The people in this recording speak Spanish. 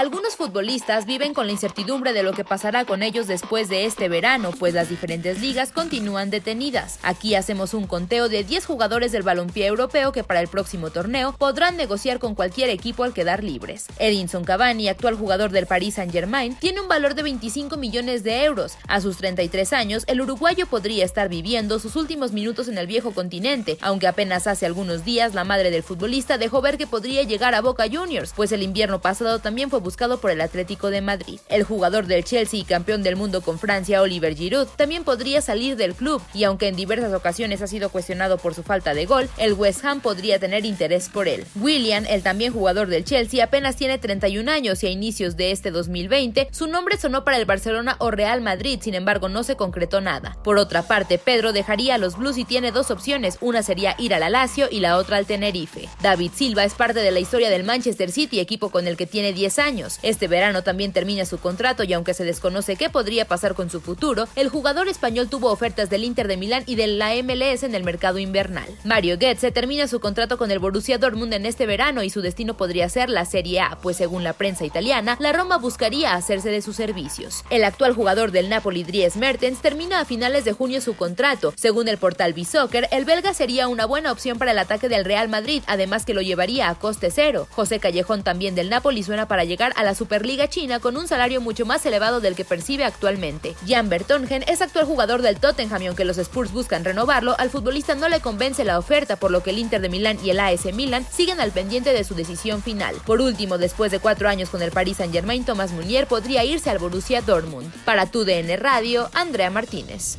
Algunos futbolistas viven con la incertidumbre de lo que pasará con ellos después de este verano, pues las diferentes ligas continúan detenidas. Aquí hacemos un conteo de 10 jugadores del balompié europeo que para el próximo torneo podrán negociar con cualquier equipo al quedar libres. Edinson Cavani, actual jugador del Paris Saint-Germain, tiene un valor de 25 millones de euros. A sus 33 años, el uruguayo podría estar viviendo sus últimos minutos en el viejo continente, aunque apenas hace algunos días la madre del futbolista dejó ver que podría llegar a Boca Juniors, pues el invierno pasado también fue buscado por el Atlético de Madrid. El jugador del Chelsea y campeón del mundo con Francia, Oliver Giroud, también podría salir del club y aunque en diversas ocasiones ha sido cuestionado por su falta de gol, el West Ham podría tener interés por él. William, el también jugador del Chelsea, apenas tiene 31 años y a inicios de este 2020 su nombre sonó para el Barcelona o Real Madrid, sin embargo no se concretó nada. Por otra parte, Pedro dejaría a los Blues y tiene dos opciones, una sería ir al Lazio y la otra al Tenerife. David Silva es parte de la historia del Manchester City, equipo con el que tiene 10 años. Este verano también termina su contrato y aunque se desconoce qué podría pasar con su futuro, el jugador español tuvo ofertas del Inter de Milán y de la MLS en el mercado invernal. Mario Goetze termina su contrato con el Borussia Dortmund en este verano y su destino podría ser la Serie A, pues según la prensa italiana, la Roma buscaría hacerse de sus servicios. El actual jugador del Napoli, Dries Mertens, termina a finales de junio su contrato. Según el portal Bisoccer, el belga sería una buena opción para el ataque del Real Madrid, además que lo llevaría a coste cero. José Callejón también del Napoli suena para llegar a la Superliga China con un salario mucho más elevado del que percibe actualmente. Jan Bertongen es actual jugador del Tottenham y aunque los Spurs buscan renovarlo, al futbolista no le convence la oferta, por lo que el Inter de Milán y el AS Milan siguen al pendiente de su decisión final. Por último, después de cuatro años con el Paris Saint-Germain, Thomas Munier podría irse al Borussia Dortmund. Para tu DN Radio, Andrea Martínez.